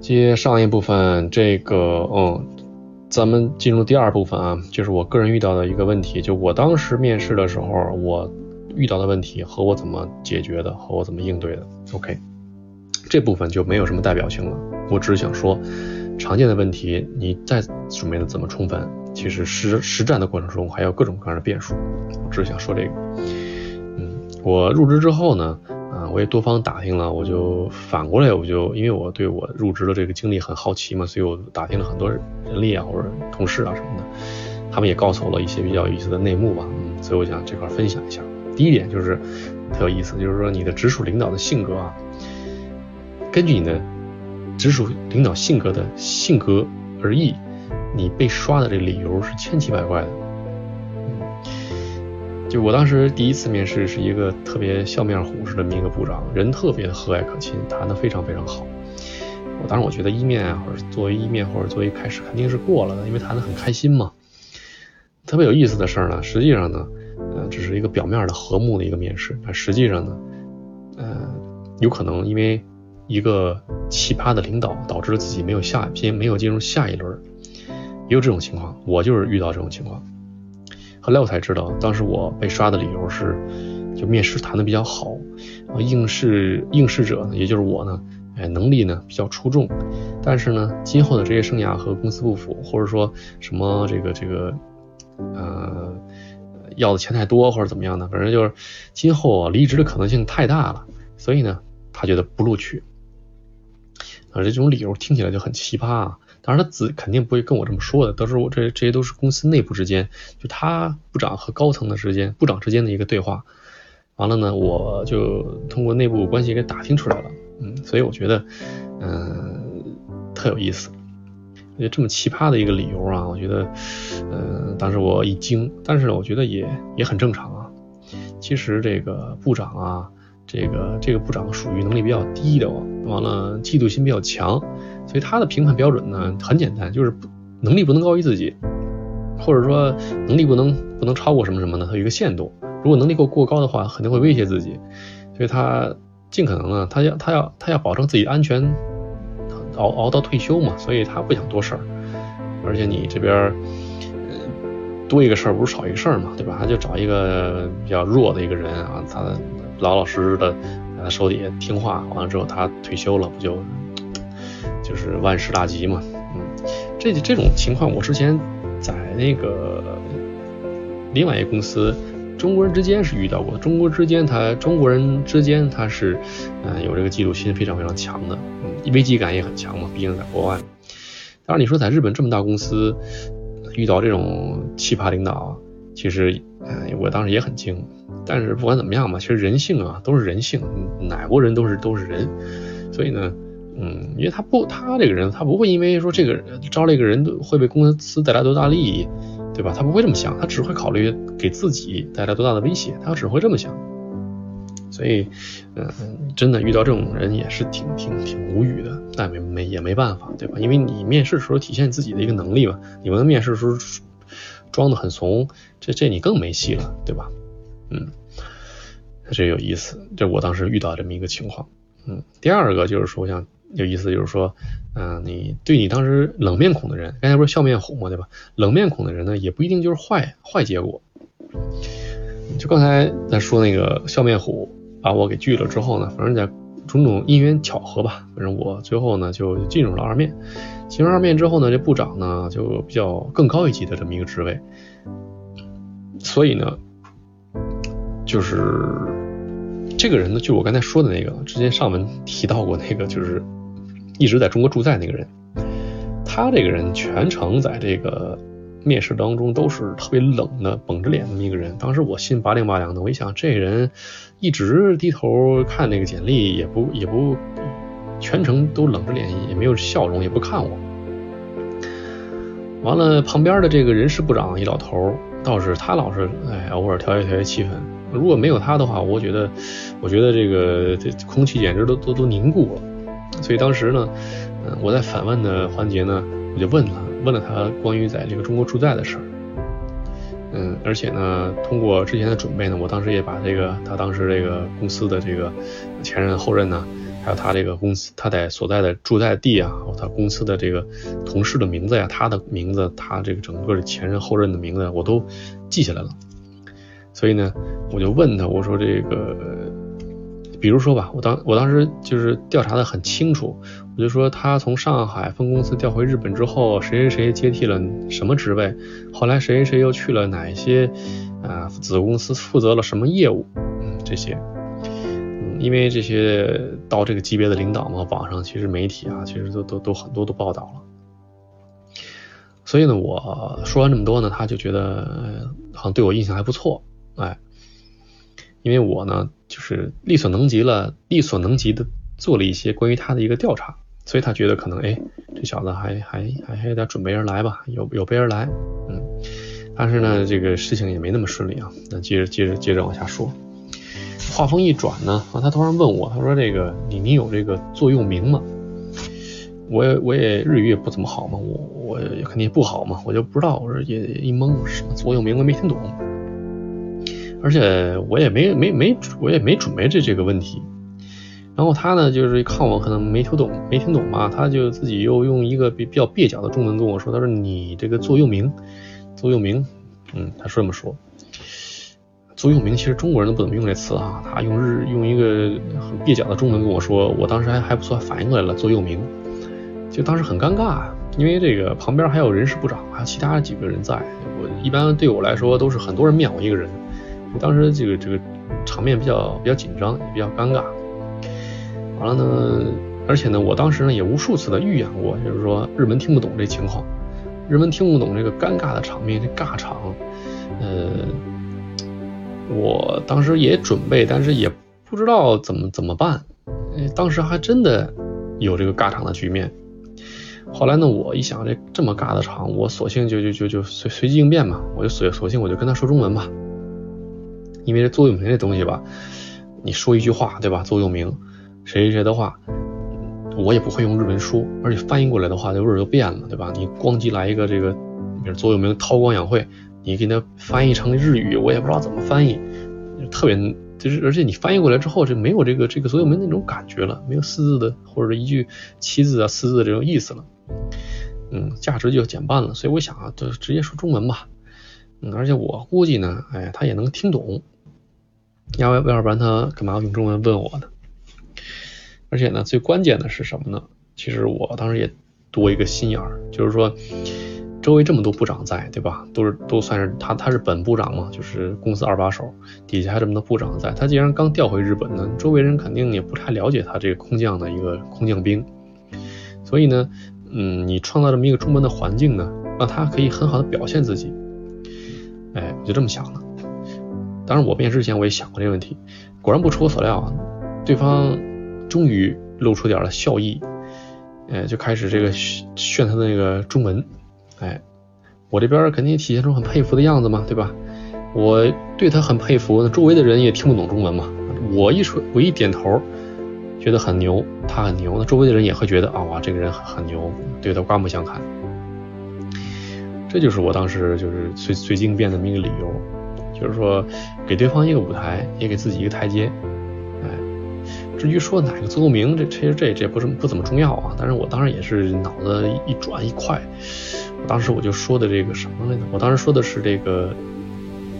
接上一部分，这个，嗯，咱们进入第二部分啊，就是我个人遇到的一个问题，就我当时面试的时候，我遇到的问题和我怎么解决的，和我怎么应对的。OK，这部分就没有什么代表性了，我只是想说，常见的问题，你再准备的怎么充分，其实实实战的过程中还有各种各样的变数，我只是想说这个。嗯，我入职之后呢？我也多方打听了，我就反过来，我就因为我对我入职的这个经历很好奇嘛，所以我打听了很多人力啊或者同事啊什么的，他们也告诉我了一些比较有意思的内幕吧，嗯，所以我想这块分享一下。第一点就是特有意思，就是说你的直属领导的性格啊，根据你的直属领导性格的性格而异，你被刷的这理由是千奇百怪的。就我当时第一次面试是一个特别笑面虎似的一个部长，人特别的和蔼可亲，谈的非常非常好。我当时我觉得一面啊，或者作为一面或者作为开始肯定是过了的，因为谈的很开心嘛。特别有意思的事儿呢，实际上呢，呃，只是一个表面的和睦的一个面试，但实际上呢，呃，有可能因为一个奇葩的领导导致了自己没有下篇没有进入下一轮，也有这种情况，我就是遇到这种情况。后来我才知道，当时我被刷的理由是，就面试谈的比较好，应试应试者呢，也就是我呢，哎，能力呢比较出众，但是呢，今后的职业生涯和公司不符，或者说什么这个这个，呃，要的钱太多或者怎么样的，反正就是今后啊离职的可能性太大了，所以呢，他觉得不录取，啊，这种理由听起来就很奇葩啊。当然，他自肯定不会跟我这么说的，都是我这这些都是公司内部之间，就他部长和高层的之间，部长之间的一个对话。完了呢，我就通过内部关系给打听出来了，嗯，所以我觉得，嗯，特有意思。我觉得这么奇葩的一个理由啊，我觉得，嗯，当时我一惊，但是我觉得也也很正常啊。其实这个部长啊。这个这个部长属于能力比较低的，完了嫉妒心比较强，所以他的评判标准呢很简单，就是能力不能高于自己，或者说能力不能不能超过什么什么的，他有一个限度。如果能力够过高的话，肯定会威胁自己，所以他尽可能呢，他要他要他要保证自己安全，熬熬到退休嘛，所以他不想多事儿。而且你这边多一个事儿不如少一个事儿嘛，对吧？他就找一个比较弱的一个人啊，他。老老实实的在他手底下听话，完了之后他退休了，不就就是万事大吉嘛？嗯，这这种情况我之前在那个另外一个公司，中国人之间是遇到过。中国之间他中国人之间他是嗯有这个嫉妒心非常非常强的，危机感也很强嘛，毕竟在国外。当然你说在日本这么大公司遇到这种奇葩领导，其实嗯我当时也很惊。但是不管怎么样嘛，其实人性啊都是人性，哪国人都是都是人，所以呢，嗯，因为他不他这个人他不会因为说这个招了一个人会被公司带来多大利益，对吧？他不会这么想，他只会考虑给自己带来多大的威胁，他只会这么想。所以，嗯，真的遇到这种人也是挺挺挺无语的，但没没也没办法，对吧？因为你面试的时候体现自己的一个能力嘛，你们面试的时候装的很怂，这这你更没戏了，对吧？嗯，这有意思，这我当时遇到这么一个情况。嗯，第二个就是说，我想有意思，就是说，嗯，你对你当时冷面孔的人，刚才不是笑面虎嘛，对吧？冷面孔的人呢，也不一定就是坏坏结果。就刚才在说那个笑面虎把我给拒了之后呢，反正在种种因缘巧合吧，反正我最后呢就进入了二面。进入二面之后呢，这部长呢就比较更高一级的这么一个职位，所以呢。就是这个人呢，就我刚才说的那个，之前上文提到过那个，就是一直在中国驻在那个人。他这个人全程在这个面试当中都是特别冷的，绷着脸那么一个人。当时我心拔凉拔凉的，我一想，这人一直低头看那个简历，也不也不全程都冷着脸，也没有笑容，也不看我。完了，旁边的这个人事部长一老头，倒是他老是哎，偶尔调节调节气氛。如果没有他的话，我觉得，我觉得这个这空气简直都都都凝固了。所以当时呢，嗯，我在反问的环节呢，我就问了问了他关于在这个中国驻在的事儿。嗯，而且呢，通过之前的准备呢，我当时也把这个他当时这个公司的这个前任后任呢，还有他这个公司他在所在的住在地啊，他公司的这个同事的名字呀，他的名字，他这个整个的前任后任的名字我都记下来了。所以呢，我就问他，我说这个，比如说吧，我当我当时就是调查的很清楚，我就说他从上海分公司调回日本之后，谁谁谁接替了什么职位，后来谁谁谁又去了哪一些啊子公司负责了什么业务，嗯，这些，嗯，因为这些到这个级别的领导嘛，网上其实媒体啊，其实都都都很多都报道了。所以呢，我说完这么多呢，他就觉得好像对我印象还不错。哎，因为我呢，就是力所能及了，力所能及的做了一些关于他的一个调查，所以他觉得可能，哎，这小子还还还还有点准备而来吧，有有备而来，嗯，但是呢，这个事情也没那么顺利啊。那接着接着接着往下说，话锋一转呢，啊，他突然问我，他说这个你你有这个座右铭吗？我也我也日语也不怎么好嘛，我我肯定不好嘛，我就不知道，我说也一懵，什么座右铭我没听懂。而且我也没没没我也没准备这这个问题，然后他呢就是看我可能没听懂没听懂嘛，他就自己又用一个比比较蹩脚的中文跟我说，他说你这个座右铭，座右铭，嗯，他说这么说，座右铭其实中国人都不怎么用这词啊，他用日用一个很蹩脚的中文跟我说，我当时还还不错反应过来了，座右铭，就当时很尴尬，因为这个旁边还有人事部长，还有其他几个人在，我一般对我来说都是很多人面我一个人。当时这个这个场面比较比较紧张，也比较尴尬。完了呢，而且呢，我当时呢也无数次的预演过，就是说日文听不懂这情况，日文听不懂这个尴尬的场面，这尬场。呃，我当时也准备，但是也不知道怎么怎么办。当时还真的有这个尬场的局面。后来呢，我一想这这么尬的场，我索性就就就就随随机应变嘛，我就索索性我就跟他说中文吧。因为这座右铭这东西吧，你说一句话，对吧？座右铭，谁谁谁的话，我也不会用日文说，而且翻译过来的话，这味儿就变了，对吧？你咣叽来一个这个，比如座右铭韬光养晦，你给它翻译成日语，我也不知道怎么翻译，特别就是，而且你翻译过来之后，就没有这个这个座右铭那种感觉了，没有四字的或者一句七字啊四字的这种意思了，嗯，价值就减半了。所以我想啊，就直接说中文吧，嗯，而且我估计呢，哎，他也能听懂。要要要不然他干嘛用中文问我呢？而且呢，最关键的是什么呢？其实我当时也多一个心眼儿，就是说周围这么多部长在，对吧？都是都算是他他是本部长嘛，就是公司二把手，底下还这么多部长在。他既然刚调回日本呢，周围人肯定也不太了解他这个空降的一个空降兵，所以呢，嗯，你创造这么一个中文的环境呢，让他可以很好的表现自己。哎，我就这么想的。当然，我面试之前我也想过这个问题，果然不出我所料啊，对方终于露出点了笑意，哎，就开始这个炫他的那个中文，哎，我这边肯定体现出很佩服的样子嘛，对吧？我对他很佩服，那周围的人也听不懂中文嘛，我一说，我一点头，觉得很牛，他很牛，那周围的人也会觉得啊，哇，这个人很牛，对他刮目相看，这就是我当时就是随随机应变的这么一个理由。就是说，给对方一个舞台，也给自己一个台阶。哎，至于说哪个座右铭，这其实这这不是不怎么重要啊。但是我当时也是脑子一转一快，我当时我就说的这个什么来着？我当时说的是这个，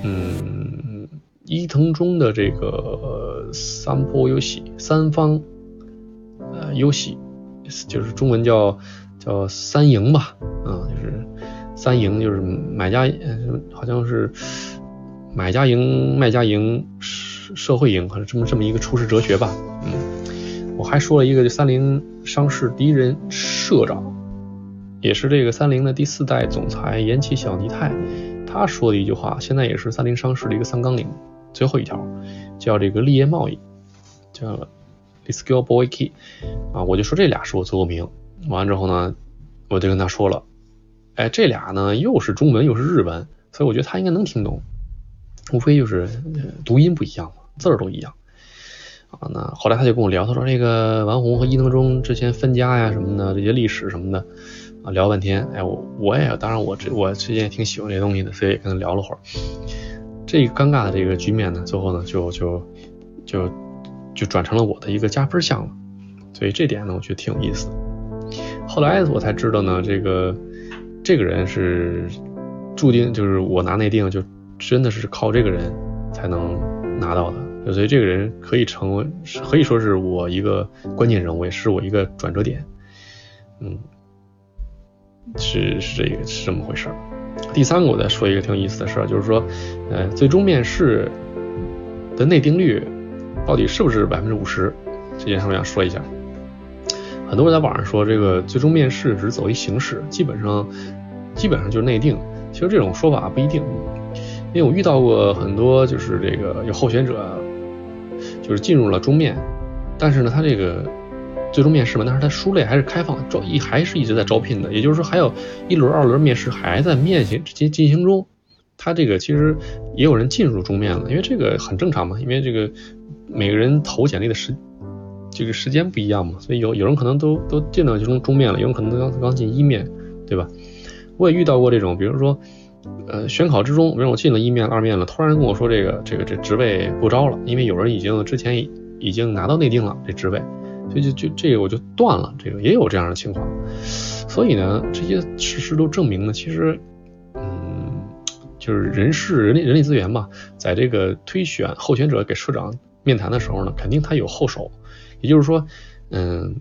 嗯，伊藤忠的这个三波游戏三方呃游戏，就是中文叫叫三赢吧，嗯，就是三赢，就是买家好像是。买家赢，卖家赢，社会赢，可能这么这么一个处世哲学吧。嗯，我还说了一个，三菱商事第一任社长，也是这个三菱的第四代总裁岩崎小尼太，他说的一句话，现在也是三菱商事的一个三纲领，最后一条叫这个立业贸易，叫 the skill boy key 啊，我就说这俩是我座右铭。完了之后呢，我就跟他说了，哎，这俩呢又是中文又是日文，所以我觉得他应该能听懂。无非就是读音不一样嘛，字儿都一样啊。那后来他就跟我聊，他说这个王红和伊能忠之前分家呀什么的，这些历史什么的啊，聊半天。哎，我我也当然我这我之前也挺喜欢这些东西的，所以也跟他聊了会儿。这尴尬的这个局面呢，最后呢就就就就转成了我的一个加分项了。所以这点呢，我觉得挺有意思的。后来我才知道呢，这个这个人是注定就是我拿内定，就真的是靠这个人才能拿到的。所以这个人可以成为，可以说是我一个关键人物，也是我一个转折点。嗯，是是这个是这么回事。第三个，我再说一个挺有意思的事儿，就是说，呃，最终面试的内定率到底是不是百分之五十？这件事我想说一下。很多人在网上说这个最终面试只是走一形式，基本上基本上就是内定。其实这种说法不一定，因为我遇到过很多就是这个有候选者就是进入了终面，但是呢他这个最终面试嘛，但是他书类还是开放招一还是一直在招聘的，也就是说还有一轮二轮面试还在面行进进行中。他这个其实也有人进入终面了，因为这个很正常嘛，因为这个每个人投简历的时。这个时间不一样嘛，所以有有人可能都都进到其中终面了，有人可能刚刚进一面，对吧？我也遇到过这种，比如说，呃，选考之中，比如我进了一面、二面了，突然跟我说这个这个这职位不招了，因为有人已经之前已经拿到内定了这职位，所以就就这个我就断了，这个也有这样的情况。所以呢，这些事实都证明呢，其实，嗯，就是人事人力人力资源嘛，在这个推选候选者给社长面谈的时候呢，肯定他有后手。也就是说，嗯，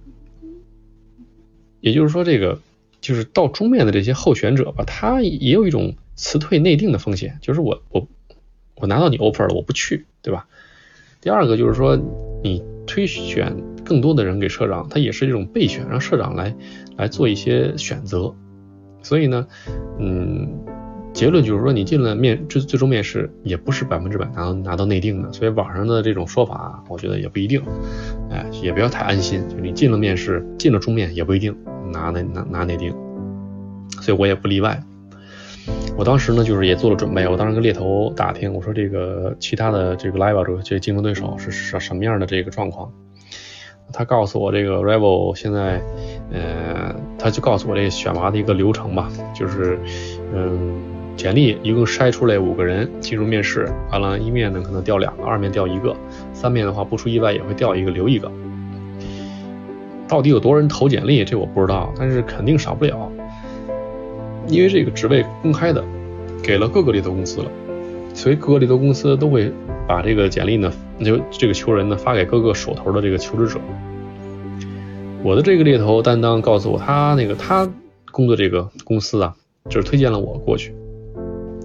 也就是说，这个就是到终面的这些候选者吧，他也有一种辞退内定的风险，就是我我我拿到你 offer 了，我不去，对吧？第二个就是说，你推选更多的人给社长，他也是一种备选，让社长来来做一些选择，所以呢，嗯。结论就是说，你进了面最最终面试，也不是百分之百拿到拿到内定的，所以网上的这种说法，我觉得也不一定，哎，也不要太安心。就你进了面试，进了终面，也不一定拿那拿拿内定，所以我也不例外。我当时呢，就是也做了准备，我当时跟猎头打听，我说这个其他的这个 level 这个竞争对手是什什么样的这个状况？他告诉我，这个 rival 现在，呃，他就告诉我这选拔的一个流程吧，就是，嗯。简历一共筛出来五个人进入面试，完了，一面呢可能掉两个，二面掉一个，三面的话不出意外也会掉一个留一个。到底有多少人投简历，这我不知道，但是肯定少不了，因为这个职位公开的，给了各个猎头公司了，所以各个猎头公司都会把这个简历呢，就这个求人呢发给各个手头的这个求职者。我的这个猎头担当告诉我，他那个他工作这个公司啊，就是推荐了我过去。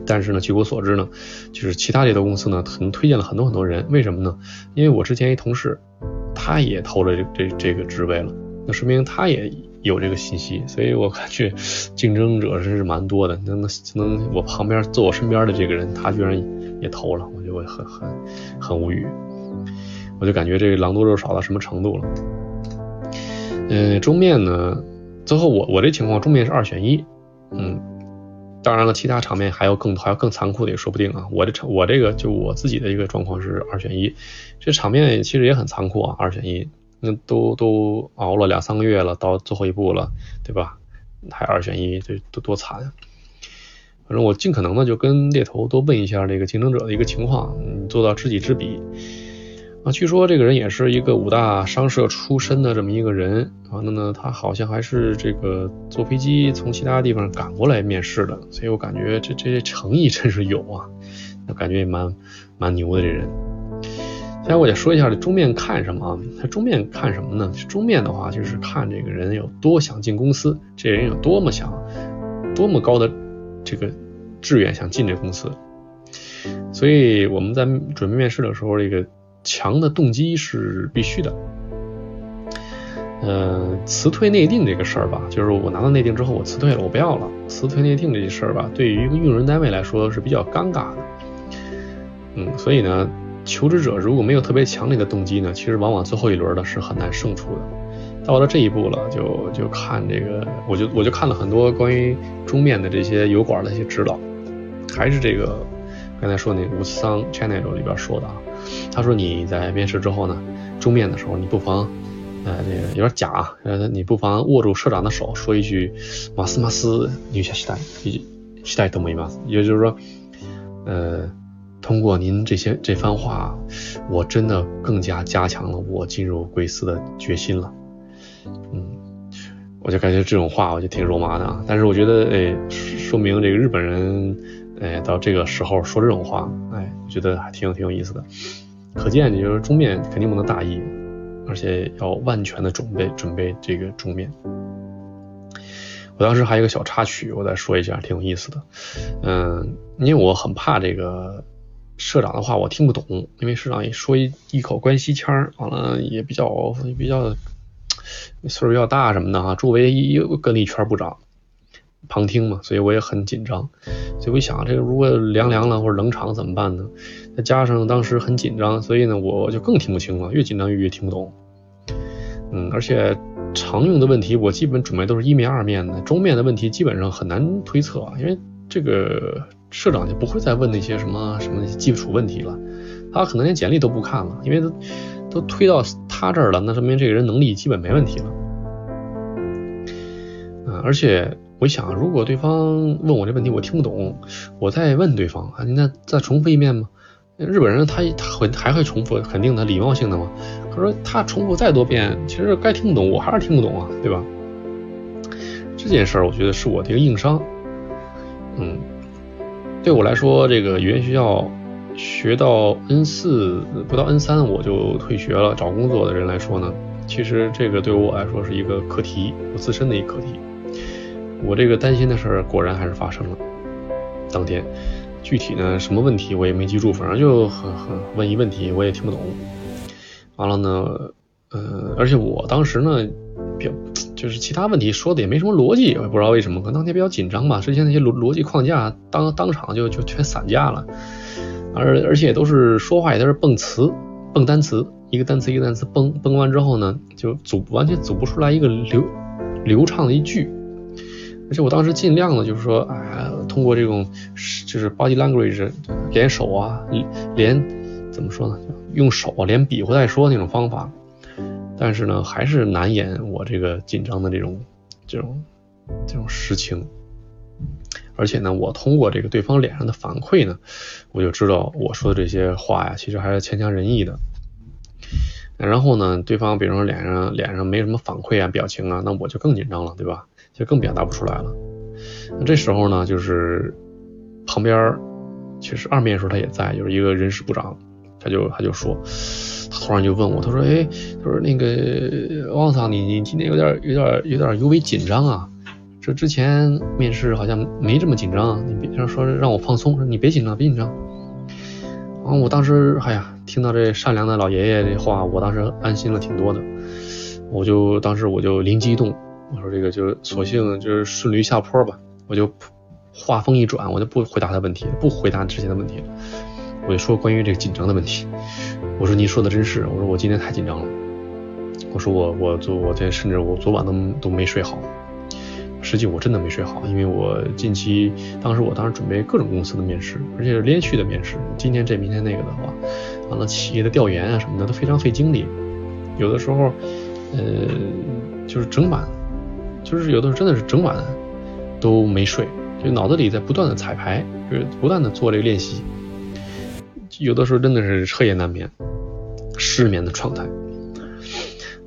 但是呢，据我所知呢，就是其他猎头公司呢，可能推荐了很多很多人。为什么呢？因为我之前一同事，他也投了这这这个职位了，那说明他也有这个信息。所以我感觉竞争者是蛮多的。能能能，我旁边坐我身边的这个人，他居然也投了，我就很很很无语。我就感觉这个狼多肉少到什么程度了。嗯，终面呢，最后我我这情况，终面是二选一，嗯。当然了，其他场面还有更还有更残酷的也说不定啊。我这场我这个就我自己的一个状况是二选一，这场面其实也很残酷啊。二选一，那都都熬了两三个月了，到最后一步了，对吧？还二选一，这多多惨啊。反正我尽可能的就跟猎头多问一下这个竞争者的一个情况，做到知己知彼。啊，据说这个人也是一个五大商社出身的这么一个人，完了呢，他好像还是这个坐飞机从其他地方赶过来面试的，所以我感觉这这些诚意真是有啊，感觉也蛮蛮牛的这人。现在我也说一下这终面看什么啊？他终面看什么呢？终面的话就是看这个人有多想进公司，这人有多么想，多么高的这个志愿想进这公司。所以我们在准备面试的时候，这个。强的动机是必须的。呃，辞退内定这个事儿吧，就是我拿到内定之后，我辞退了，我不要了。辞退内定这事儿吧，对于一个用人单位来说是比较尴尬的。嗯，所以呢，求职者如果没有特别强烈的动机呢，其实往往最后一轮的是很难胜出的。到了这一步了，就就看这个，我就我就看了很多关于中面的这些油管的一些指导，还是这个刚才说那五四三 channel 里边说的啊。他说你在面试之后呢，终面的时候，你不妨，呃，这个有点假，呃，你不妨握住社长的手，说一句“马斯马斯”，你下期待，期待都没嘛。也就是说，呃，通过您这些这番话，我真的更加加强了我进入贵司的决心了。嗯，我就感觉这种话我就挺肉麻的啊。但是我觉得，哎，说明这个日本人，哎，到这个时候说这种话，哎，觉得还挺挺有意思的。可见，你就是终面肯定不能大意，而且要万全的准备准备这个终面。我当时还有个小插曲，我再说一下，挺有意思的。嗯，因为我很怕这个社长的话我听不懂，因为社长一说一一口关西腔，完了也比较比较岁数比较大什么的哈，周围又跟了一圈部长旁听嘛，所以我也很紧张。所以我想，这个如果凉凉了或者冷场怎么办呢？再加上当时很紧张，所以呢我就更听不清了，越紧张越越听不懂。嗯，而且。常用的问题我基本准备都是一面二面的，中面的问题基本上很难推测啊，因为这个社长就不会再问那些什么什么基础问题了，他可能连简历都不看了，因为都都推到他这儿了，那说明这个人能力基本没问题了。啊，而且我想，如果对方问我这问题我听不懂，我再问对方啊，您再重复一遍吗？日本人他他会还会重复，肯定他礼貌性的嘛。可是他重复再多遍，其实该听不懂我还是听不懂啊，对吧？这件事儿我觉得是我的一个硬伤。嗯，对我来说，这个语言学校学到 N 四不到 N 三我就退学了，找工作的人来说呢，其实这个对我来说是一个课题，我自身的一课题。我这个担心的事儿果然还是发生了，当天。具体呢，什么问题我也没记住，反正就很很问一问题，我也听不懂。完了呢，呃，而且我当时呢，比较就是其他问题说的也没什么逻辑，也不知道为什么，可能当天比较紧张吧，之前那些逻逻辑框架当当场就就全散架了，而而且都是说话也都是蹦词蹦单词，一个单词一个单词蹦蹦完之后呢，就组完全组不出来一个流流畅的一句。而且我当时尽量的，就是说，哎，通过这种就是 body language，连手啊，连怎么说呢，用手啊，连比划带说那种方法。但是呢，还是难掩我这个紧张的这种这种这种实情。而且呢，我通过这个对方脸上的反馈呢，我就知道我说的这些话呀，其实还是牵强人意的。然后呢，对方比如说脸上脸上没什么反馈啊，表情啊，那我就更紧张了，对吧？就更表达不出来了。那这时候呢，就是旁边其实二面的时候他也在，就是一个人事部长，他就他就说，突然就问我，他说，哎，他说那个汪桑，你你今天有点有点有点尤为紧张啊？这之前面试好像没这么紧张，你别说说让我放松，说你别紧张，别紧张。然后我当时，哎呀，听到这善良的老爷爷这话，我当时安心了挺多的。我就当时我就灵机一动。我说这个就索性就是顺驴下坡吧，我就话锋一转，我就不回答他问题，不回答之前的问题，我就说关于这个紧张的问题。我说您说的真是，我说我今天太紧张了，我说我我昨我这甚至我昨晚都都没睡好，实际我真的没睡好，因为我近期当时我当时准备各种公司的面试，而且是连续的面试，今天这明天那个的话，完了企业的调研啊什么的都非常费精力，有的时候呃就是整晚。就是有的时候真的是整晚都没睡，就脑子里在不断的彩排，就是不断的做这个练习。有的时候真的是彻夜难眠，失眠的状态。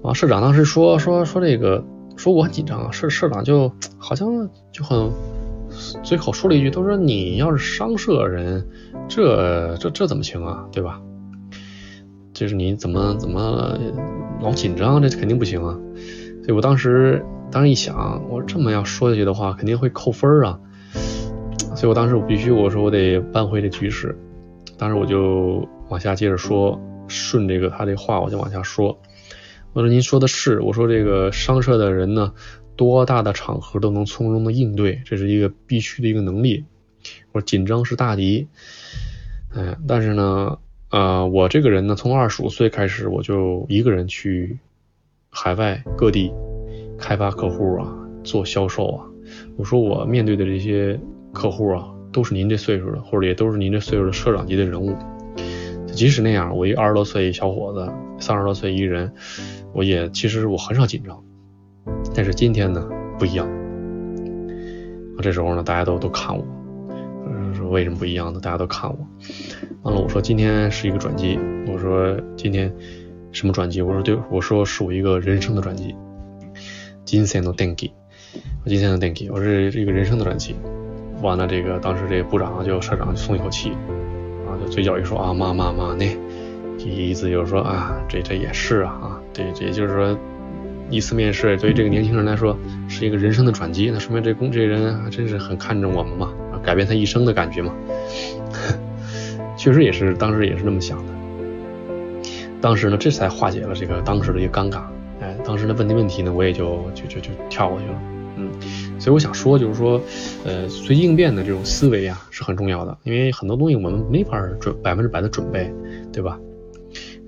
啊，社长当时说说说这个，说我很紧张啊。社社长就好像就很随口说了一句，他说你要是商社人，这这这怎么行啊，对吧？就是你怎么怎么老紧张，这肯定不行啊。所以我当时。当时一想，我这么要说下去的话，肯定会扣分啊。所以我当时我必须我说我得扳回这局势。当时我就往下接着说，顺这个他这话我就往下说。我说您说的是，我说这个商社的人呢，多大的场合都能从容的应对，这是一个必须的一个能力。我说紧张是大敌，哎，但是呢，呃，我这个人呢，从二十五岁开始我就一个人去海外各地。开发客户啊，做销售啊，我说我面对的这些客户啊，都是您这岁数的，或者也都是您这岁数的社长级的人物。即使那样，我一二十多岁一小伙子，三十多岁一人，我也其实我很少紧张。但是今天呢，不一样。这时候呢，大家都都看我，说为什么不一样呢？大家都看我。完了，我说今天是一个转机。我说今天什么转机？我说对，我说是我一个人生的转机。今天的电机，金线的电机，我是一个人生的转机。完了，这个当时这个部长就社长就松一口气，啊，就嘴角一说啊，妈妈妈那，意思就是说啊，这这也是啊啊，这这就是说，一次面试对于这个年轻人来说是一个人生的转机，那说明这公这人还真是很看重我们嘛，改变他一生的感觉嘛。确实也是，当时也是那么想的。当时呢，这才化解了这个当时的一个尴尬。哎，当时的问题问题呢，我也就就就就跳过去了。嗯，所以我想说，就是说，呃，随机应变的这种思维啊，是很重要的。因为很多东西我们没法准百分之百的准备，对吧？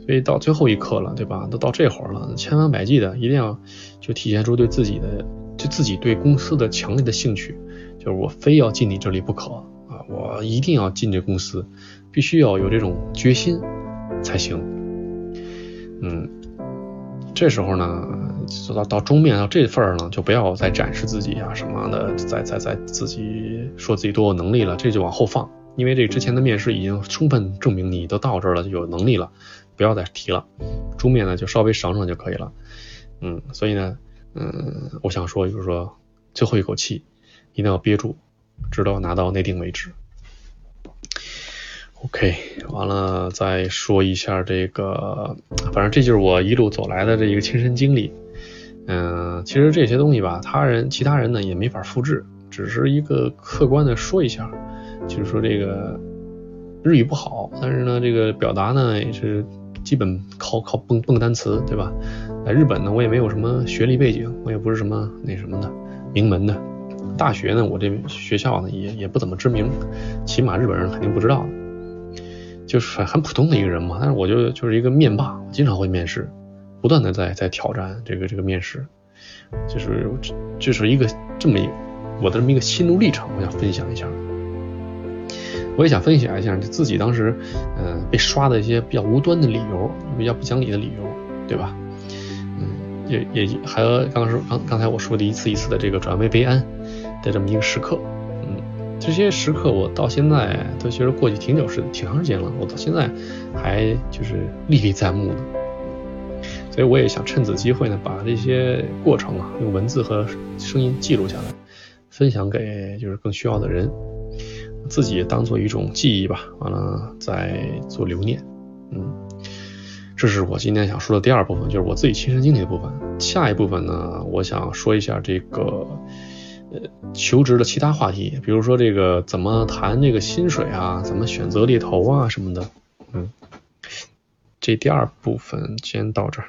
所以到最后一刻了，对吧？都到这会儿了，千方百计的一定要就体现出对自己的，就自己对公司的强烈的兴趣，就是我非要进你这里不可啊！我一定要进这公司。必须要有这种决心才行，嗯，这时候呢，做到到终面到这份儿呢，就不要再展示自己啊什么的，再再再自己说自己多有能力了，这就往后放，因为这之前的面试已经充分证明你都到这儿了，就有能力了，不要再提了，终面呢就稍微省省就可以了，嗯，所以呢，嗯，我想说就是说最后一口气一定要憋住，直到拿到内定为止。OK，完了再说一下这个，反正这就是我一路走来的这一个亲身经历。嗯，其实这些东西吧，他人其他人呢也没法复制，只是一个客观的说一下，就是说这个日语不好，但是呢这个表达呢也是基本靠靠蹦蹦单词，对吧？在日本呢我也没有什么学历背景，我也不是什么那什么的名门的大学呢，我这学校呢也也不怎么知名，起码日本人肯定不知道。就是很普通的一个人嘛，但是我就就是一个面霸，经常会面试，不断的在在挑战这个这个面试，就是就是一个这么一我的这么一个心路历程，我想分享一下。我也想分享一下自己当时嗯被刷的一些比较无端的理由，比较不讲理的理由，对吧？嗯，也也还有刚说刚刚才我说的一次一次的这个转危为安的这么一个时刻。嗯这些时刻我到现在都其实过去挺久时挺长时间了，我到现在还就是历历在目的。所以我也想趁此机会呢，把这些过程啊用文字和声音记录下来，分享给就是更需要的人，自己也当做一种记忆吧。完了再做留念。嗯，这是我今天想说的第二部分，就是我自己亲身经历的部分。下一部分呢，我想说一下这个。呃，求职的其他话题，比如说这个怎么谈这个薪水啊，怎么选择猎头啊什么的，嗯，这第二部分先到这儿。